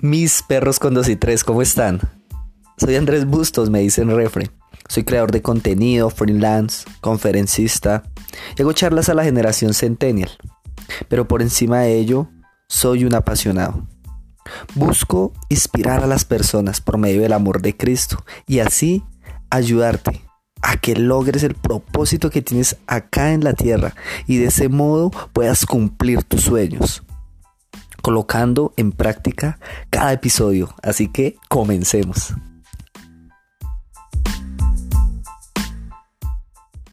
Mis perros con dos y tres, ¿cómo están? Soy Andrés Bustos, me dicen refre. Soy creador de contenido, freelance, conferencista y hago charlas a la generación centennial. Pero por encima de ello, soy un apasionado. Busco inspirar a las personas por medio del amor de Cristo y así ayudarte a que logres el propósito que tienes acá en la tierra y de ese modo puedas cumplir tus sueños colocando en práctica cada episodio. Así que comencemos.